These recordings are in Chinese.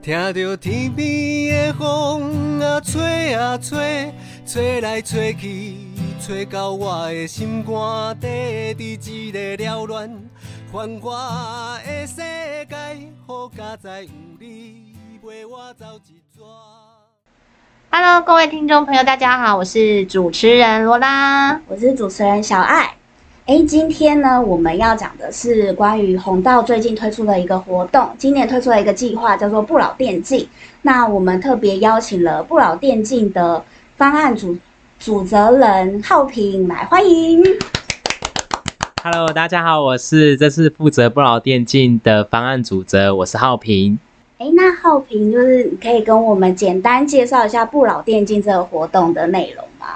听着天边的风啊吹啊吹，吹来吹去，吹到我的心肝底，伫一个缭乱繁华的世界，好佳哉有你陪我走一逝。Hello，各位听众朋友，大家好，我是主持人罗拉。我是主持人小爱。哎，今天呢，我们要讲的是关于红道最近推出的一个活动，今年推出了一个计划，叫做不老电竞。那我们特别邀请了不老电竞的方案主主责人浩平来欢迎。Hello，大家好，我是这次负责不老电竞的方案主责，我是浩平。哎，那浩平就是你可以跟我们简单介绍一下不老电竞这个活动的内容吗？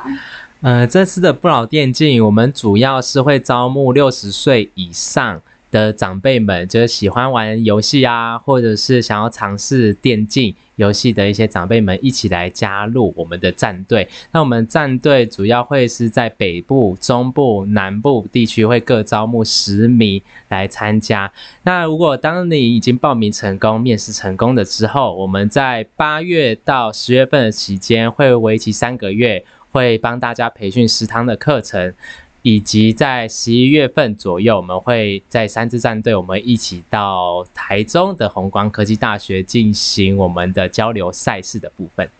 呃，这次的不老电竞，我们主要是会招募六十岁以上的长辈们，就是喜欢玩游戏啊，或者是想要尝试电竞游戏的一些长辈们，一起来加入我们的战队。那我们战队主要会是在北部、中部、南部地区会各招募十名来参加。那如果当你已经报名成功、面试成功的之后，我们在八月到十月份的期间会为期三个月，会帮大家培训食堂的课程。以及在十一月份左右，我们会在三支战队，我们一起到台中的红光科技大学进行我们的交流赛事的部分。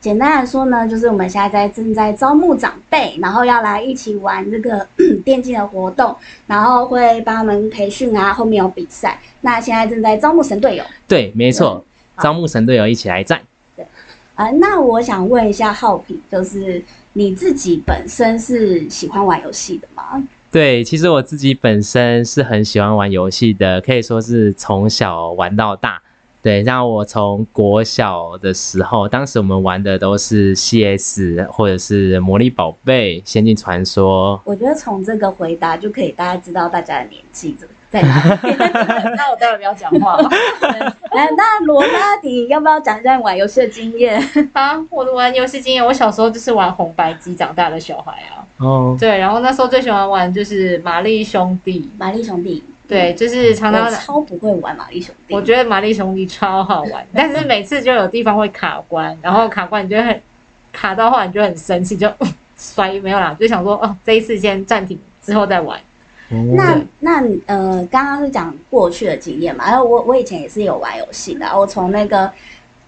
简单来说呢，就是我们现在在正在招募长辈，然后要来一起玩这个 电竞的活动，然后会帮他们培训啊，后面有比赛。那现在正在招募神队友对，没错，招募神队友一起来战。啊、那我想问一下浩平，就是你自己本身是喜欢玩游戏的吗？对，其实我自己本身是很喜欢玩游戏的，可以说是从小玩到大。对，让我从国小的时候，当时我们玩的都是 CS 或者是魔力宝贝、仙境传说。我觉得从这个回答就可以大家知道大家的年纪在哪里。那我待会不要讲话了。哎，那罗拉迪要不要讲一下你玩游戏的经验？啊，我的玩游戏经验，我小时候就是玩红白机长大的小孩啊。哦，对，然后那时候最喜欢玩就是玛丽兄弟，玛丽兄弟，对，就是常常超不会玩玛丽兄弟。我觉得玛丽兄弟超好玩，但是每次就有地方会卡关，然后卡关你就很卡到后来你就很生气，就摔没有啦，就想说哦，这一次先暂停，之后再玩。那那呃，刚刚是讲过去的经验嘛，然后我我以前也是有玩游戏的，我从那个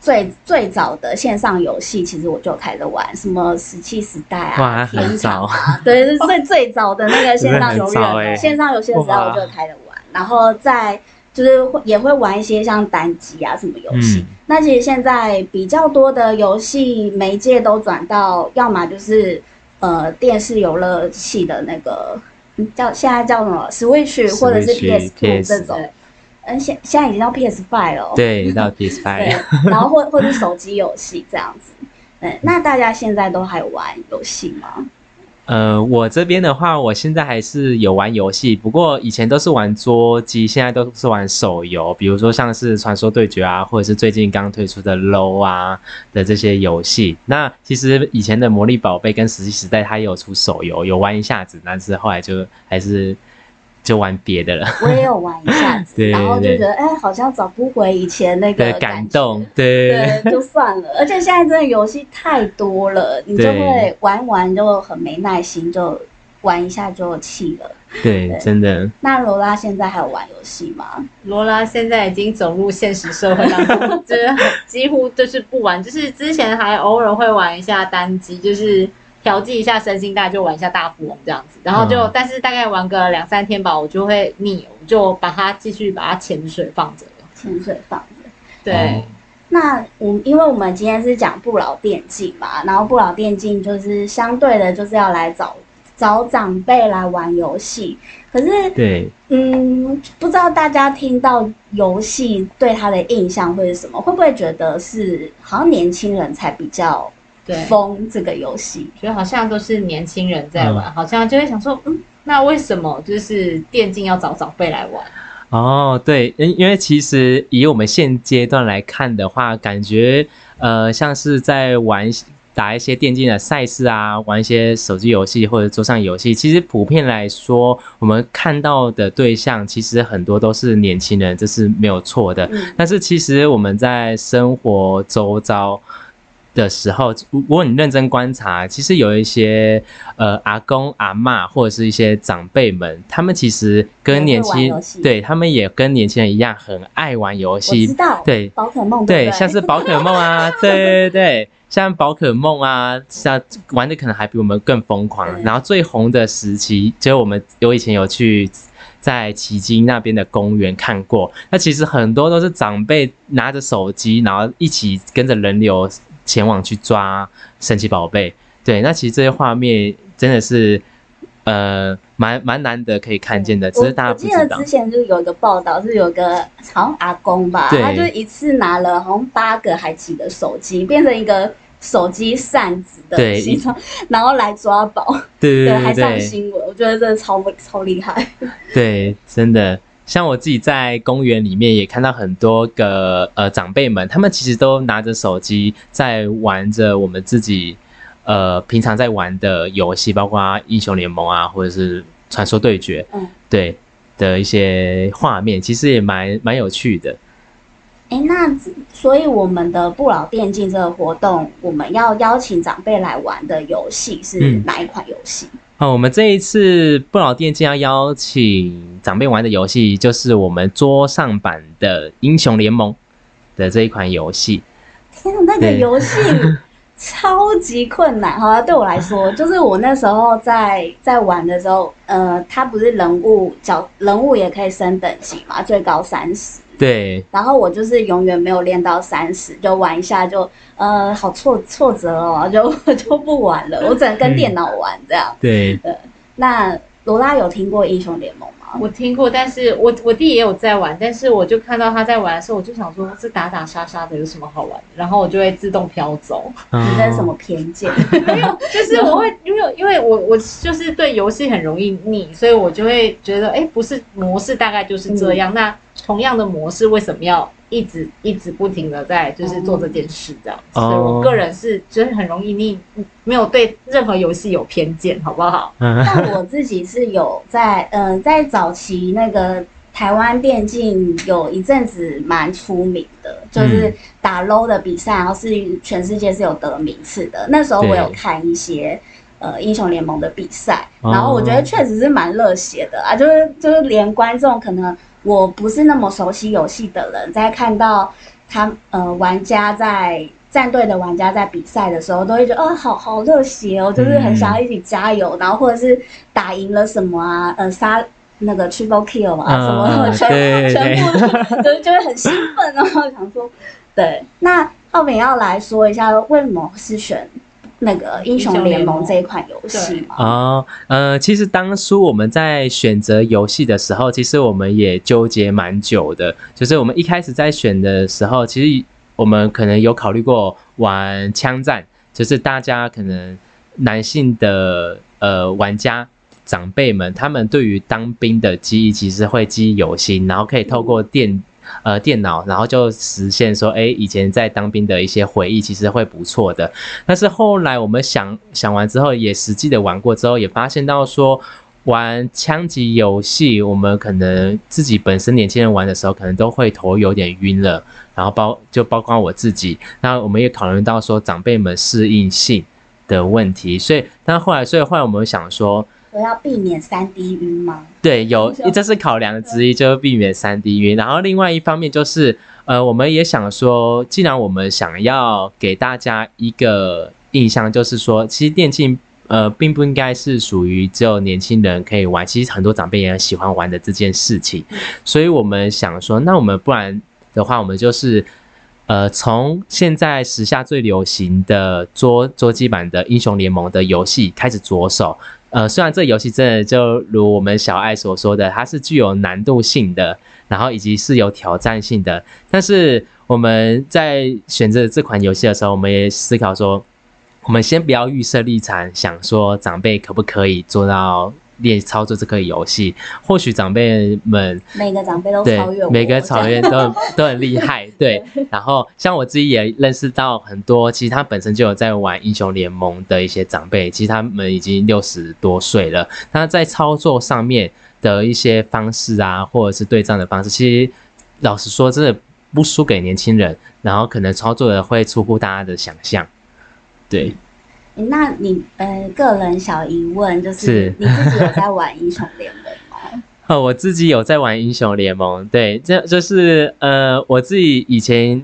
最最早的线上游戏，其实我就开始玩，什么石器时代啊哇，很天早堂啊，对，最最早的那个 线上游戏线上游戏的时候我就开始玩，然后在就是会也会玩一些像单机啊什么游戏。嗯。那其实现在比较多的游戏媒介都转到，要么就是呃电视游乐器的那个嗯叫现在叫什么 Switch 或者是 PS Two 这种，嗯现现在已经到 PS Five 了哦，对，到 PS 对 Five。然后或或者手机游戏这样子。嗯，那大家现在都还玩游戏吗？呃，我这边的话，我现在还是有玩游戏，不过以前都是玩桌机，现在都是玩手游，比如说像是传说对决啊，或者是最近刚推出的 LO 啊的这些游戏。那其实以前的魔力宝贝跟石器时代，它也有出手游，有玩一下子，但是后来就还是就玩别的了。我也有玩一下子，对然后就觉得哎，好像找不回以前那个，感感动，对对，就算了。而且现在真的游戏太多了，你就会玩玩就很没耐心，就玩一下就弃了。对，对真的。那罗拉现在还有玩游戏吗？罗拉现在已经走入现实社会当中，就是几乎就是不玩，就是之前还偶尔会玩一下单机，就是调剂一下身心，大概就玩一下大富翁这样子，然后就、嗯但是大概玩个两三天吧，我就会腻，我就把它继续把它潜水放着了。潜水放着。对，哦那我因为我们今天是讲不老电竞嘛，然后不老电竞就是相对的，就是要来找找长辈来玩游戏。可是，对，嗯，不知道大家听到游戏对他的印象会是什么？会不会觉得是好像年轻人才比较对疯这个游戏？觉得好像都是年轻人在玩，嗯好像就会想说，嗯，那为什么就是电竞要找长辈来玩？哦，对，因因为其实以我们现阶段来看的话，感觉呃像是在玩打一些电竞的赛事啊，玩一些手机游戏或者桌上游戏。其实普遍来说，我们看到的对象其实很多都是年轻人，这是没有错的。嗯但是其实我们在生活周遭的时候，如果你认真观察，其实有一些呃阿公阿嬷或者是一些长辈们，他们其实跟年轻对他们也跟年轻人一样，很爱玩游我戏知。道，对宝可梦对，像是宝可梦啊，对对对，像宝可梦啊，像玩的可能还比我们更疯狂。然后最红的时期，就我们有以前有去在旗津那边的公园看过，那其实很多都是长辈拿着手机，然后一起跟着人流前往去抓神奇宝贝。对，那其实这些画面真的是。呃，蛮蛮难得可以看见的，只是大家不知道我我记得之。前就有一个报道，是有个好像阿公吧，他就一次拿了好像八个还几个手机，变成一个手机扇子的对形状，然后来抓宝，对对，还上新闻，我觉得真的超超厉害。对，真的，像我自己在公园里面也看到很多个呃长辈们，他们其实都拿着手机在玩着我们自己呃平常在玩的游戏，包括英雄联盟啊，或者是传说对决，嗯，对的一些画面，其实也蛮蛮有趣的。哎，那所以我们的不老电竞这个活动，我们要邀请长辈来玩的游戏是嗯哪一款游戏？好，我们这一次不老电竞要邀请长辈玩的游戏，就是我们桌上版的英雄联盟的这一款游戏。天啊，那个游戏超级困难。好了，对我来说，就是我那时候在在玩的时候，呃，它不是人物角人物也可以升等级嘛，最高三十。对，然后我就是永远没有练到三十，就玩一下就呃好挫挫折哦，就 就不玩了，我只能跟电脑玩这样。对，那罗拉有听过英雄联盟吗？我听过，但是我我弟也有在玩，但是我就看到他在玩的时候，我就想说，这打打杀杀的有什么好玩的？然后我就会自动飘走，你这是什哦么偏见？没有就是我会因为因为我我就是对游戏很容易腻，所以我就会觉得，哎，不是模式大概就是这样，那同样的模式为什么要一直一直不停的在就是做这件事这样？哦所以我个人是就是很容易你，没有对任何游戏有偏见，好不好？嗯但我自己是有在，呃，在早期那个台湾电竞有一阵子蛮出名的，就是打 low 的比赛，然后是全世界是有得名次的。那时候我有看一些。呃，英雄联盟的比赛，哦然后我觉得确实是蛮热血的啊，就是就是连观众可能我不是那么熟悉游戏的人，在看到他呃玩家在战队的玩家在比赛的时候，都会觉得哦，好好热血哦，就是很想要一起加油，然后或者是打赢了什么啊，呃杀那个 triple kill 嘛，嗯什么全对全部就就会很兴奋，然后想说，对，那浩炳要来说一下为什么是选那个英雄联盟这一款游戏吗？哦，呃，其实当初我们在选择游戏的时候，其实我们也纠结蛮久的。就是我们一开始在选的时候，其实我们可能有考虑过玩枪战，就是大家可能男性的呃玩家。长辈们，他们对于当兵的记忆其实会记忆犹新，然后可以透过电呃电脑，然后就实现说，哎，以前在当兵的一些回忆，其实会不错的。但是后来我们想想完之后，也实际的玩过之后，也发现到说，玩枪击游戏，我们可能自己本身年轻人玩的时候，可能都会头有点晕了，然后包就包括我自己，那我们也考虑到说长辈们适应性的问题，所以但后来，所以后来我们想说，我要避免三 D 晕吗？对，有这是考量之一，就是避免三 D 晕。然后另外一方面就是，呃，我们也想说，既然我们想要给大家一个印象，就是说，其实电竞呃并不应该是属于只有年轻人可以玩，其实很多长辈也很喜欢玩的这件事情。所以我们想说，那我们不然的话，我们就是。呃，从现在时下最流行的桌桌机版的英雄联盟的游戏开始着手，呃，虽然这游戏真的就如我们小爱所说的，它是具有难度性的，然后以及是有挑战性的，但是我们在选择这款游戏的时候，我们也思考说，我们先不要预设立场，想说长辈可不可以做到练操作这个游戏，或许长辈们每个长辈都对超越我，每个这样草原都很 都很厉害，对。然后像我自己也认识到很多，其实他本身就有在玩英雄联盟的一些长辈，其实他们已经六十多岁了，那在操作上面的一些方式啊，或者是对战的方式，其实老实说，真的不输给年轻人，然后可能操作的会出乎大家的想象，对。诶那你呃个人小疑问就是是你自己有在玩英雄联盟吗？哦，我自己有在玩英雄联盟，对，这就是呃，我自己以前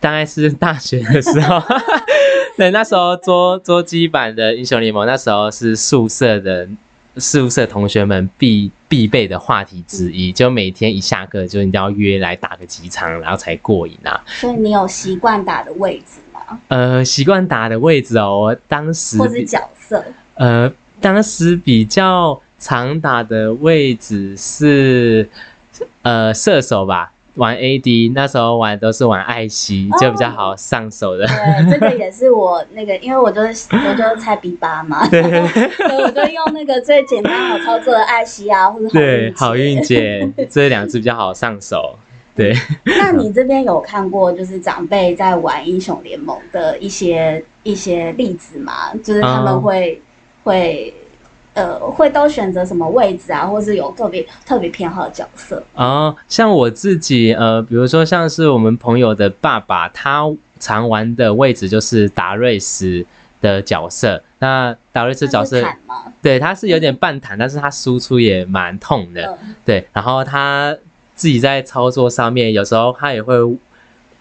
大概是大学的时候，对，那时候桌桌机版的英雄联盟，那时候是宿舍的宿舍同学们必必备的话题之一，就每天一下课就一定要约来打个几场，然后才过瘾啊。所以你有习惯打的位置吗？呃，习惯打的位置哦，我当时或是角色？呃，当时比较常打的位置是呃射手吧，玩 AD，那时候玩都是玩艾希，就比较好上手的。对，这个也是我那个，因为我就是我就是菜逼八嘛，所以 我就用那个最简单好操作的艾希啊，或者对，好运姐。这两只比较好上手。对，那你这边有看过就是长辈在玩英雄联盟的一些一些例子吗？就是他们哦会、会呃会都选择什么位置啊，或是有特别特别偏好的角色？哦，像我自己，呃，比如说像是我们朋友的爸爸，他常玩的位置就是达瑞斯的角色。那达瑞斯角色？对，他是有点半坦，但是他输出也蛮痛的。嗯，对，然后他自己在操作上面，有时候他也会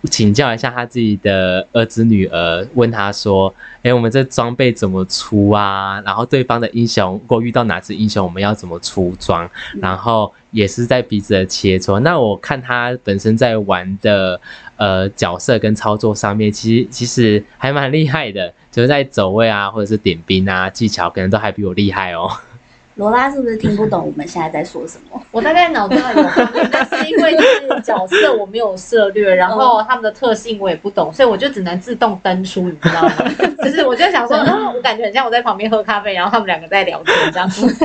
请教一下他自己的儿子女儿，问他说：“哎，我们这装备怎么出啊？然后对方的英雄，如果遇到哪只英雄，我们要怎么出装？”然后也是在彼此的切磋。那我看他本身在玩的呃角色跟操作上面，其实其实还蛮厉害的，就是在走位啊，或者是点兵啊，技巧可能都还比我厉害哦。罗拉是不是听不懂我们现在在说什么？我大概脑中有但是因为就是角色我没有涉略，然后他们的特性我也不懂，所以我就只能自动登出，你知道吗？就是我就想说，啊，我感觉很像我在旁边喝咖啡，然后他们两个在聊天这样子。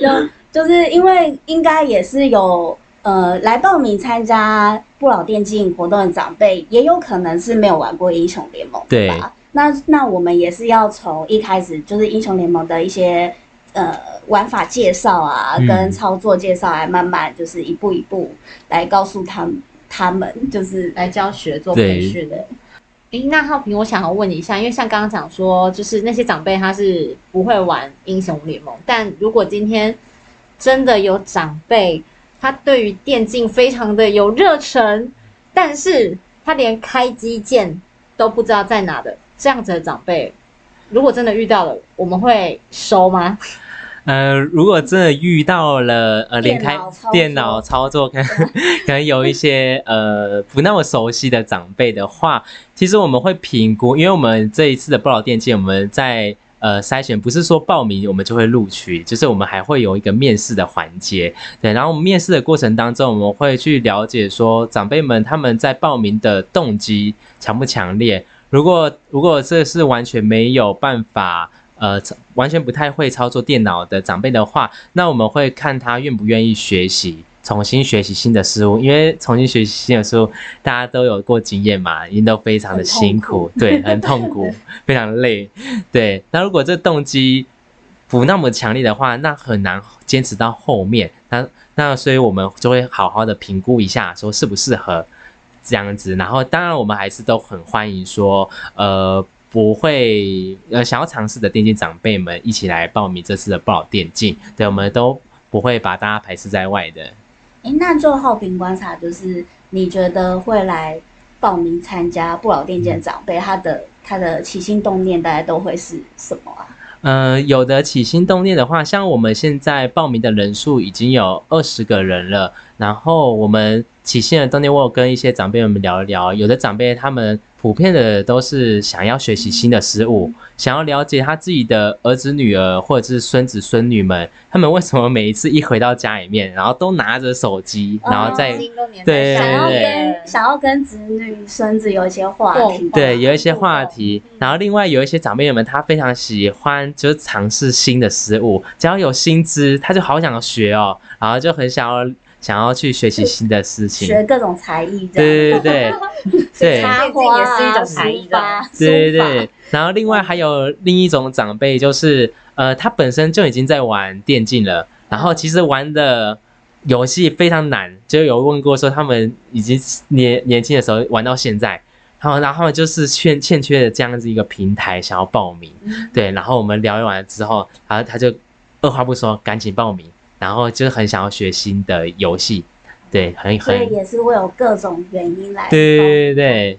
就就是因为应该也是有呃来报名参加不老电竞活动的长辈，也有可能是没有玩过英雄联盟，对吧？那那我们也是要从一开始就是英雄联盟的一些呃玩法介绍啊，嗯跟操作介绍，来慢慢就是一步一步来告诉他们，他们就是来教学做培训的。诶，那浩平，我想要问你一下，因为像刚刚讲说，就是那些长辈他是不会玩英雄联盟，但如果今天真的有长辈，他对于电竞非常的有热忱，但是他连开机键都不知道在哪的这样子的长辈，如果真的遇到了，我们会收吗？呃，如果真的遇到了呃连开电脑操作可能 可能有一些呃不那么熟悉的长辈的话，其实我们会评估，因为我们这一次的不老电竞，我们在呃筛选，不是说报名我们就会录取，就是我们还会有一个面试的环节，对，然后我们面试的过程当中，我们会去了解说长辈们他们在报名的动机强不强烈，如果如果这是完全没有办法。呃，完全不太会操作电脑的长辈的话，那我们会看他愿不愿意学习，重新学习新的事物。因为重新学习新的事物，大家都有过经验嘛，一定都非常的辛苦，对，很痛苦，非常累，对。那如果这动机不那么强烈的话，那很难坚持到后面。那那所以我们就会好好的评估一下，说适不适合这样子。然后当然我们还是都很欢迎说，呃。不会呃想要尝试的电竞长辈们一起来报名这次的不老电竞，对，我们都不会把大家排斥在外的。诶，那就浩平观察，就是你觉得会来报名参加不老电竞的长辈，他的他的起心动念大概都会是什么啊？呃，有的起心动念的话，像我们现在报名的人数已经有二十个人了，然后我们起心的动念，我有跟一些长辈们聊一聊，有的长辈他们普遍的都是想要学习新的事物，想要了解他自己的儿子、女儿或者是孙子、孙女们，他们为什么每一次一回到家里面，然后都拿着手机，然后在对想要跟想要跟子女孙子有一些话题，对，有一些话题，然后另外有一些长辈们，他非常喜欢就是尝试新的事物，只要有新知，他就好想学哦，然后就很想要想要去学习新的事情。学各种才艺。对对对对插插花也是一种啊才艺对对对。然后另外还有另一种长辈，就是呃，他本身就已经在玩电竞了，然后其实玩的游戏非常难，就有问过说他们已经年年轻的时候玩到现在。然后，然后就是欠欠缺的这样子一个平台，想要报名，对。然后我们聊完之后，然后他就二话不说，赶紧报名，然后就是很想要学新的游戏，对，很所以很，也是会有各种原因来。对对对对，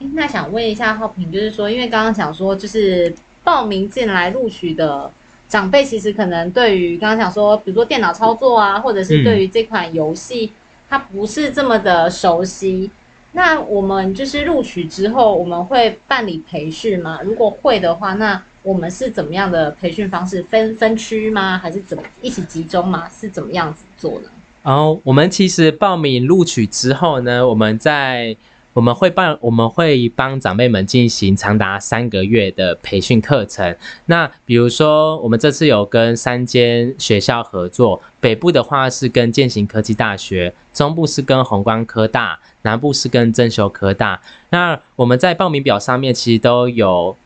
诶那想问一下浩平，就是说，因为刚刚想说，就是报名进来录取的长辈，其实可能对于刚刚想说，比如说电脑操作啊，或者是对于这款游戏，他不是这么的熟悉。那我们就是录取之后，我们会办理培训吗？如果会的话，那我们是怎么样的培训方式？分分区吗？还是怎么一起集中吗？是怎么样子做呢？然后我们其实报名录取之后呢，我们在我们会帮我们会帮长辈们进行长达三个月的培训课程。那比如说，我们这次有跟三间学校合作，北部的话是跟建行科技大学，中部是跟宏观科大，南部是跟正修科大。那我们在报名表上面其实都有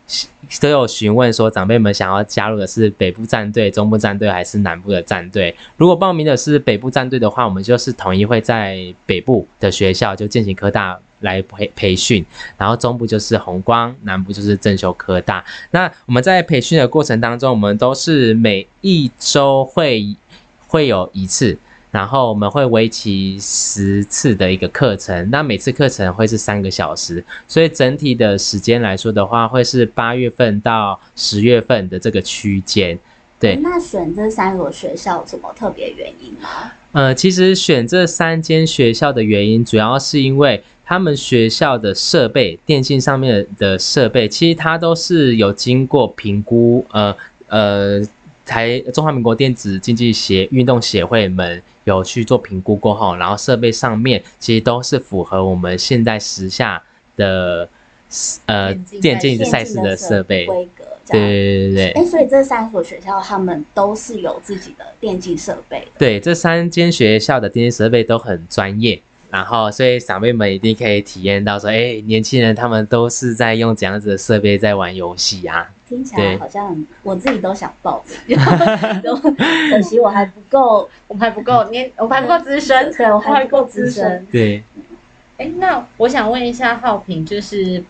都有询问说，长辈们想要加入的是北部战队、中部战队还是南部的战队？如果报名的是北部战队的话，我们就是统一会在北部的学校，就建行科大来培培训，然后中部就是红光，南部就是正修科大。那我们在培训的过程当中，我们都是每一周会会有一次。然后我们会为期十次的一个课程，那每次课程会是三个小时，所以整体的时间来说的话，会是八月份到十月份的这个区间。对，那选这三所学校有什么特别原因吗？呃，其实选这三间学校的原因，主要是因为他们学校的设备，电信上面的设备，其实它都是有经过评估，呃呃。台中华民国电子竞技协运动协会们有去做评估过后，然后设备上面其实都是符合我们现在时下的呃电竞赛事的设备规格。对对对对。哎，所以这三所学校他们都是有自己的电竞设备的。对，这三间学校的电竞设备都很专业。然后，所以长辈们一定可以体验到说，哎，年轻人他们都是在用怎样子的设备在玩游戏啊？听起来好像我自己都想报名，可惜我还不够，我还不够年，我还不够资深，对我还不够资深。对，哎，那我想问一下浩平，就是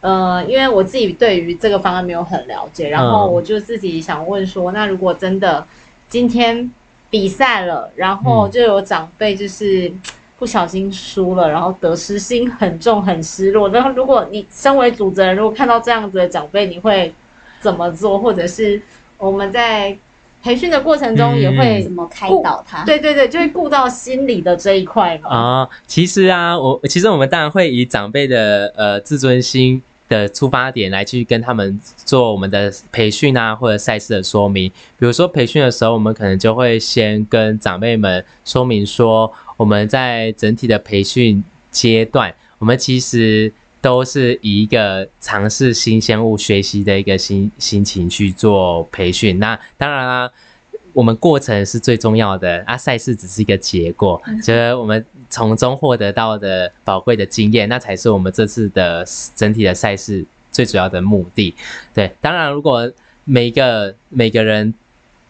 呃，因为我自己对于这个方案没有很了解，然后我就自己想问说，那如果真的今天比赛了，然后就有长辈就是不小心输了，然后得失心很重，很失落。然后如果你身为主责人，如果看到这样子的长辈，你会怎么做？或者是我们在培训的过程中也会怎么开导他？对对对，就会顾到心理的这一块嘛。啊，其实啊，我其实我们当然会以长辈的呃自尊心的出发点来去跟他们做我们的培训啊，或者赛事的说明。比如说培训的时候，我们可能就会先跟长辈们说明说，我们在整体的培训阶段，我们其实。都是以一个尝试新鲜物、学习的一个心心情去做培训。那当然啦，我们过程是最重要的啊，赛事只是一个结果。觉得我们从中获得到的宝贵的经验，那才是我们这次的整体的赛事最主要的目的。对，当然如果每个每个人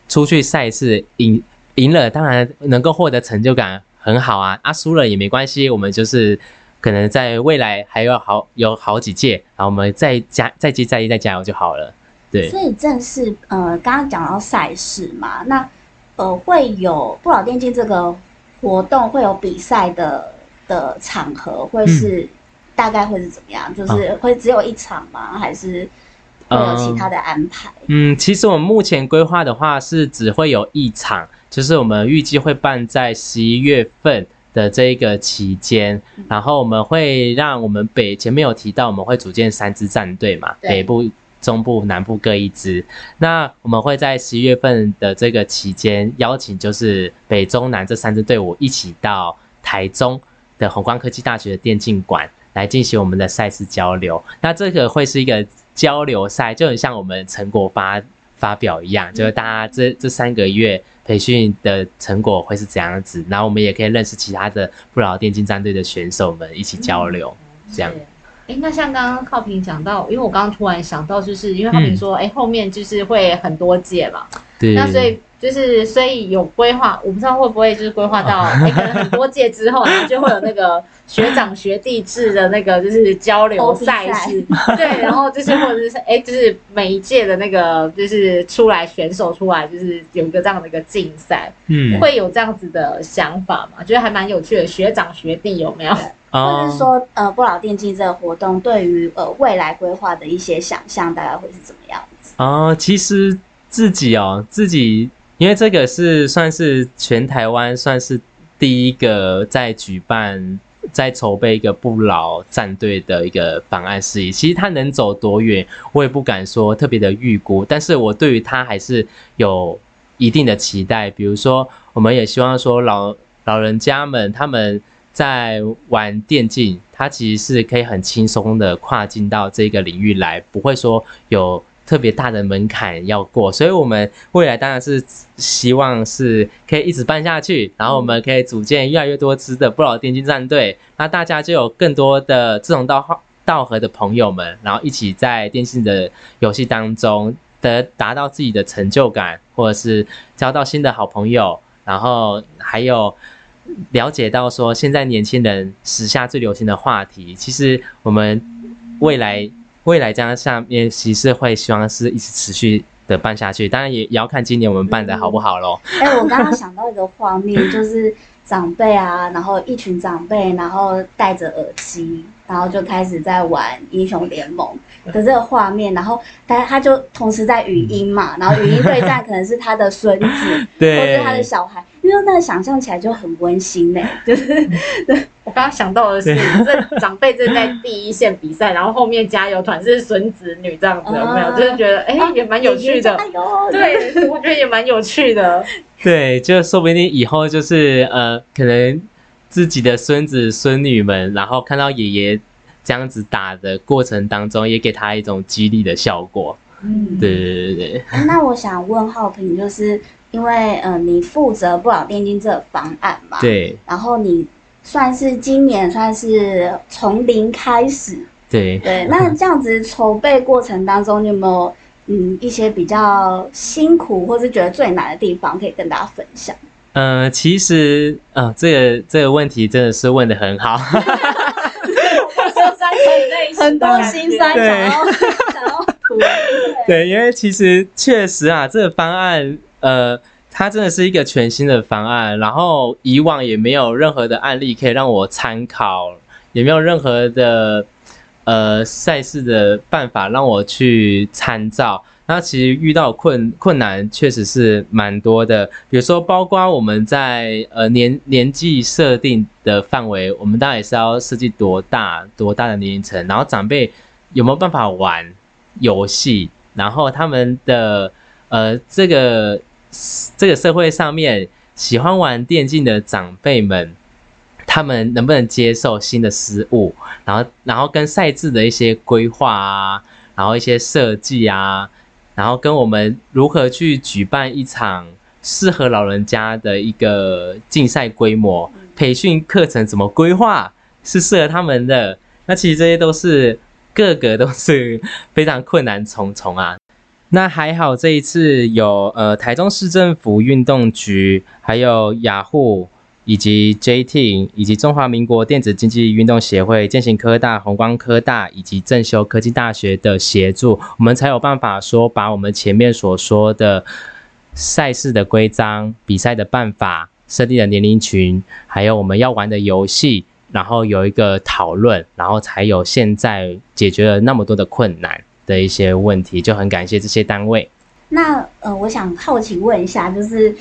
出去赛事赢赢了，当然能够获得成就感很好啊。啊，输了也没关系，我们就是。可能在未来还有好有好几届，然后我们再加再接再厉再加油就好了。对，所以正是呃，刚刚讲到赛事嘛，那呃会有不老电竞这个活动会有比赛的的场合，会是、大概会是怎么样？就是会只有一场吗？还是会有其他的安排？嗯，其实我们目前规划的话是只会有一场，就是我们预计会办在十一月份。的这一个期间，然后我们会让我们北前面有提到，我们会组建三支战队嘛，北部、中部、南部各一支。那我们会在十一月份的这个期间，邀请就是北中南这三支队伍一起到台中的宏观科技大学的电竞馆来进行我们的赛事交流。那这个会是一个交流赛，就很像我们成果发。发表一样，就是大家这这三个月培训的成果会是怎样子，然后我们也可以认识其他的不老电竞战队的选手们一起交流，这样。哎，那像刚刚浩平讲到，因为我刚刚突然想到，就是因为浩平说，哎，后面就是会很多届嘛，对，那所以。就是所以有规划，我不知道会不会就是规划到哎，可能很多届之后，然后就会有那个学长学弟制的那个就是交流赛事，对，然后就是或者是哎，就是每一届的那个就是出来选手出来，就是有一个这样的一个竞赛，嗯，会有这样子的想法吗？觉得还蛮有趣的，学长学弟有没有？或者说呃，不老电竞这个活动对于呃未来规划的一些想象，大概会是怎么样子？哦，其实自己哦，自己。因为这个是算是全台湾算是第一个在举办、在筹备一个不老战队的一个方案事宜。其实它能走多远，我也不敢说特别的预估。但是我对于它还是有一定的期待。比如说，我们也希望说老老人家们他们在玩电竞，他其实是可以很轻松的跨进到这个领域来，不会说有。特别大的门槛要过，所以我们未来当然是希望是可以一直办下去，然后我们可以组建越来越多支的不老电竞战队，那大家就有更多的志同道道合的朋友们，然后一起在电竞的游戏当中得达到自己的成就感，或者是交到新的好朋友，然后还有了解到说现在年轻人时下最流行的话题，其实我们未来。未来这样下面其实会希望是一直持续的办下去，当然也也要看今年我们办的好不好喽。哎，我刚刚想到一个画面，就是长辈啊，然后一群长辈，然后戴着耳机，然后就开始在玩英雄联盟的这个画面，然后他他就同时在语音嘛，然后语音对战可能是他的孙子，或者他的小孩，因为那想象起来就很温馨嘞，就是对。我刚刚想到的是，这长辈正在第一线比赛，然后后面加油团是孙子女这样子，有没有？就是觉得哎，也蛮有趣的。对，我觉得也蛮有趣的。对，就说不定以后就是呃，可能自己的孙子孙女们，然后看到爷爷这样子打的过程当中，也给他一种激励的效果。嗯，对对对对。那我想问浩平，就是因为嗯，你负责不老电竞这个方案嘛？对。然后你。算是今年算是从零开始，对对。那这样子筹备过程当中，你有没有嗯一些比较辛苦或是觉得最难的地方可以跟大家分享？呃，其实呃，这个这个问题真的是问的很好，很多心酸想要想要吐。对，因为其实确实啊，这个方案呃。它真的是一个全新的方案，然后以往也没有任何的案例可以让我参考，也没有任何的呃赛事的办法让我去参照。那其实遇到困困难确实是蛮多的，比如说包括我们在呃年年纪设定的范围，我们当然也是要设计多大多大的年龄层，然后长辈有没有办法玩游戏，然后他们的呃这个。这个社会上面喜欢玩电竞的长辈们，他们能不能接受新的事物？然后，然后跟赛制的一些规划啊，然后一些设计啊，然后跟我们如何去举办一场适合老人家的一个竞赛规模，培训课程怎么规划是适合他们的？那其实这些都是个个都是非常困难重重啊。那还好，这一次有呃台中市政府运动局，还有雅虎，以及 JT，以及中华民国电子竞技运动协会、建行科大、宏光科大以及正修科技大学的协助，我们才有办法说把我们前面所说的赛事的规章、比赛的办法、设定的年龄群，还有我们要玩的游戏，然后有一个讨论，然后才有现在解决了那么多的困难。的一些问题，就很感谢这些单位。那呃，我想好奇问一下，就是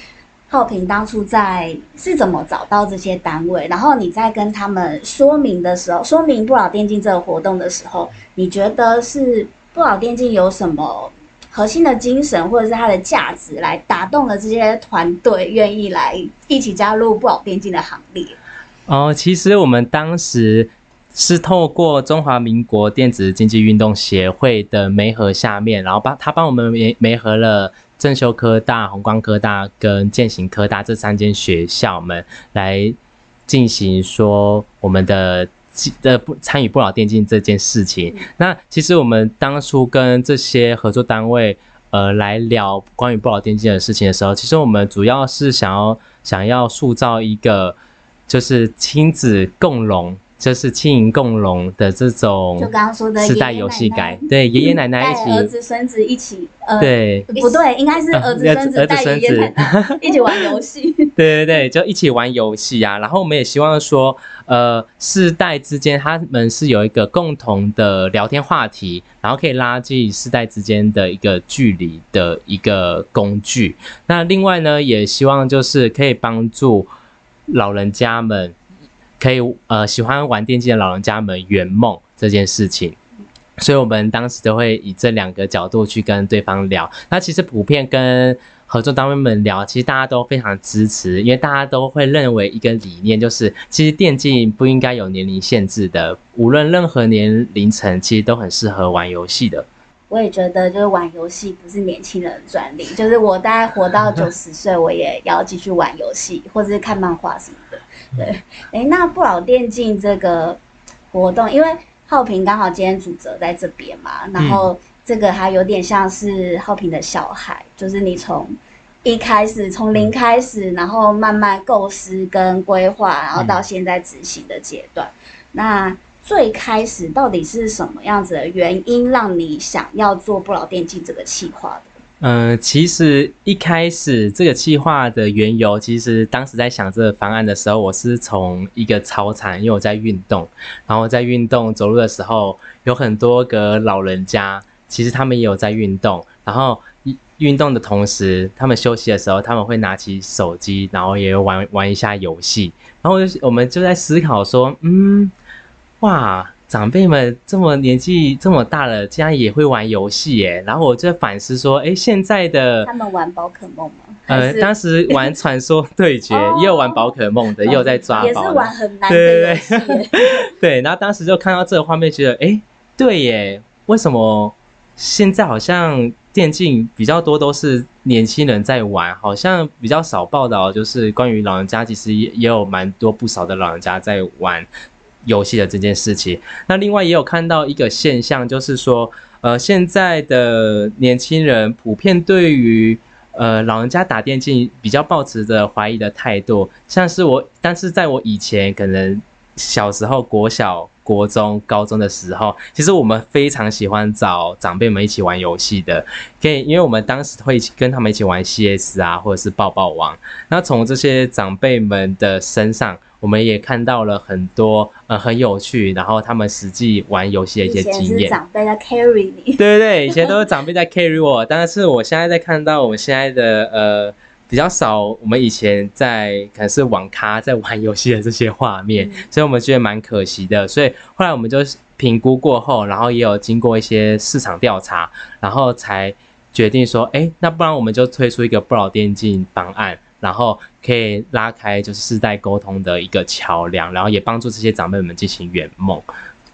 浩平当初在是怎么找到这些单位？然后你在跟他们说明的时候，说明不老电竞这个活动的时候，你觉得是不老电竞有什么核心的精神，或者是它的价值，来打动了这些团队，愿意来一起加入不老电竞的行列？哦，其实我们当时。是透过中华民国电子竞技运动协会的媒合下面，然后帮他帮我们媒媒合了正修科大、宏光科大跟建行科大这三间学校们来进行说我们的的不参与不老电竞这件事情。那其实我们当初跟这些合作单位呃来聊关于不老电竞的事情的时候，其实我们主要是想要想要塑造一个就是亲子共荣。就是亲盈共荣的这种，就刚刚说的世代游戏感，对爷爷奶奶一起，儿子孙子一起，呃，对，不对，应该是儿子孙子带爷爷奶奶 一起玩游戏，对对对，就一起玩游戏啊。然后我们也希望说，呃，世代之间他们是有一个共同的聊天话题，然后可以拉近世代之间的一个距离的一个工具。那另外呢，也希望就是可以帮助老人家们。可以呃，喜欢玩电竞的老人家们圆梦这件事情，所以我们当时都会以这两个角度去跟对方聊。那其实普遍跟合作单位们聊，其实大家都非常支持，因为大家都会认为一个理念就是，其实电竞不应该有年龄限制的，无论任何年龄层，其实都很适合玩游戏的。我也觉得，就是玩游戏不是年轻人的专利，就是我大概活到九十岁，我也要继续玩游戏，或者是看漫画什么的。对，哎，那不老电竞这个活动，因为浩平刚好今天主责在这边嘛，然后这个还有点像是浩平的小孩，就是你从一开始从零开始，然后慢慢构思跟规划，然后到现在执行的阶段。那最开始到底是什么样子的原因，让你想要做不老电竞这个企划的？嗯，其实一开始这个计划的缘由，其实当时在想这个方案的时候，我是从一个操场，因为我在运动，然后在运动走路的时候，有很多个老人家，其实他们也有在运动，然后运动的同时，他们休息的时候，他们会拿起手机，然后也玩玩一下游戏，然后我们就在思考说，嗯，哇。长辈们这么年纪这么大了，竟然也会玩游戏耶！然后我就反思说，哎，现在的他们玩宝可梦吗？呃，当时玩传说 对决，也有玩宝可梦的，也有在抓宝，也是玩很难的游戏。对，然后当时就看到这个画面，觉得，哎，对耶，为什么现在好像电竞比较多都是年轻人在玩，好像比较少报道，就是关于老人家，其实也也有蛮多不少的老人家在玩。游戏的这件事情，那另外也有看到一个现象，就是说，呃，现在的年轻人普遍对于呃老人家打电竞比较抱持着怀疑的态度，像是我，但是在我以前可能小时候国小、国中、高中的时候，其实我们非常喜欢找长辈们一起玩游戏的，可以，因为我们当时会跟他们一起玩 CS 啊，或者是抱抱王，那从这些长辈们的身上。我们也看到了很多呃很有趣，然后他们实际玩游戏的一些经验。长辈在 carry 你。对对对，以前都是长辈在 carry 我，但是我现在在看到我们现在的呃比较少，我们以前在可能是网咖在玩游戏的这些画面，所以我们觉得蛮可惜的。所以后来我们就评估过后，然后也有经过一些市场调查，然后才决定说，哎，那不然我们就推出一个不老电竞方案。然后可以拉开就是世代沟通的一个桥梁，然后也帮助这些长辈们进行圆梦。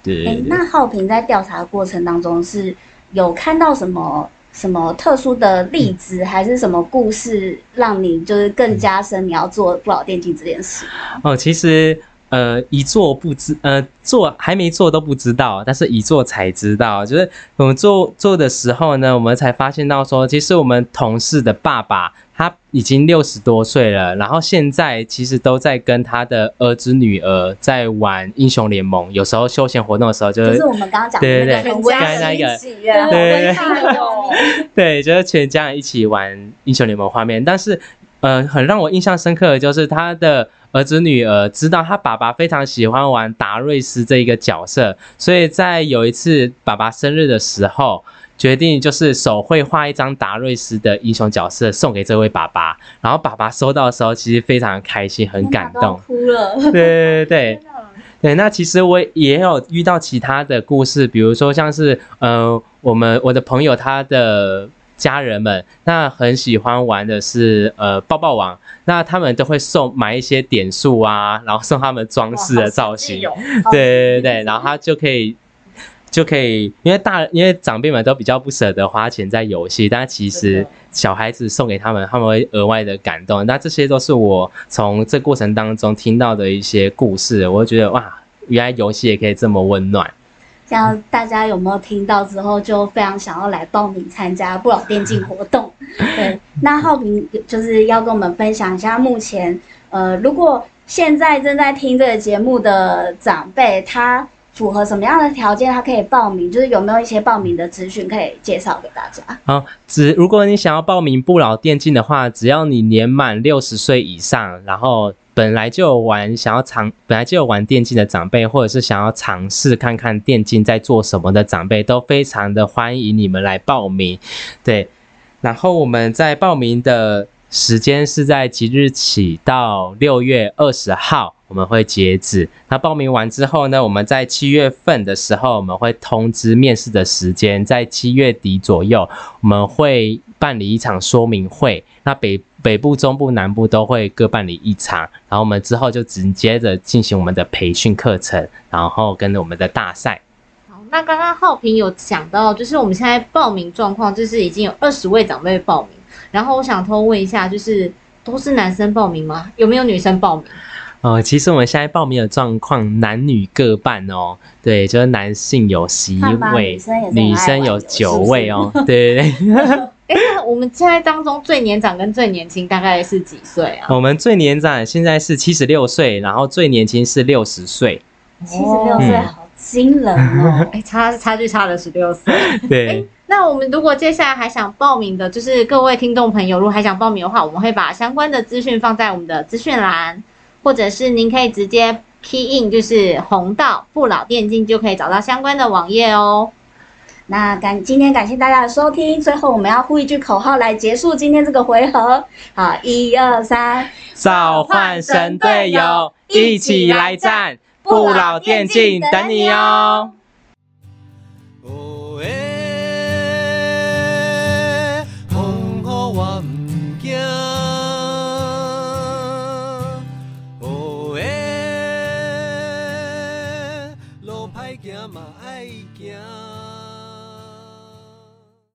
对。那浩平在调查过程当中是有看到什么什么特殊的例子，还是什么故事让你就是更加深你要做不老电竞这件事？哦，其实。呃，一做不知，呃，做还没做都不知道，但是一做才知道。就是我们做做的时候呢，我们才发现到说，其实我们同事的爸爸他已经六十多岁了，然后现在其实都在跟他的儿子女儿在玩英雄联盟。有时候休闲活动的时候，就是我们刚刚讲的那个全家一起，对对，就是全家人一起玩英雄联盟画面。但是，呃，很让我印象深刻的就是他的。儿子女儿知道他爸爸非常喜欢玩达瑞斯这一个角色，所以在有一次爸爸生日的时候，决定就是手绘画一张达瑞斯的英雄角色送给这位爸爸。然后爸爸收到的时候，其实非常开心，很感动，哭了。对对对对，那其实我也有遇到其他的故事，比如说像是呃，我们我的朋友他的家人们，那很喜欢玩的是呃抱抱王，那他们都会送买一些点数啊，然后送他们装饰的造型，有对对对，然后他就可以就可以，因为大因为长辈们都比较不舍得花钱在游戏，但其实小孩子送给他们，他们会额外的感动。那这些都是我从这过程当中听到的一些故事，我就觉得哇，原来游戏也可以这么温暖。像大家有没有听到之后，就非常想要来报名参加不老电竞活动？对，那浩平就是要跟我们分享一下，目前呃，如果现在正在听这个节目的长辈，他符合什么样的条件，他可以报名？就是有没有一些报名的资讯可以介绍给大家？好，只如果你想要报名不老电竞的话，只要你年满六十岁以上，然后本来就有玩想要尝，本来就有玩电竞的长辈，或者是想要尝试看看电竞在做什么的长辈，都非常的欢迎你们来报名。对，然后我们在报名的时间是在即日起到六月二十号，我们会截止。那报名完之后呢，我们在七月份的时候，我们会通知面试的时间，在七月底左右，我们会办理一场说明会。那北北部、中部、南部都会各办理一场，然后我们之后就紧接着进行我们的培训课程，然后跟我们的大赛。好，那刚刚浩平有讲到，就是我们现在报名状况，就是已经有二十位长辈报名。然后我想偷问一下，就是都是男生报名吗？有没有女生报名？呃，其实我们现在报名的状况，男女各半哦。对，就是男性有十一位女生也，女生有九位哦。对对对。我们现在当中最年长跟最年轻大概是几岁啊？我们最年长现在是七十六岁，然后最年轻是六十岁。七十六岁，嗯好惊人哦！哎，差差距差了十六岁。对，那我们如果接下来还想报名的，就是各位听众朋友，如果还想报名的话，我们会把相关的资讯放在我们的资讯栏，或者是您可以直接 key in，就是红道不老电竞，就可以找到相关的网页哦。那感今天感谢大家的收听，最后我们要呼一句口号来结束今天这个回合。好，一二三，召唤神队友，一起来战！不老电竞等你哟。哦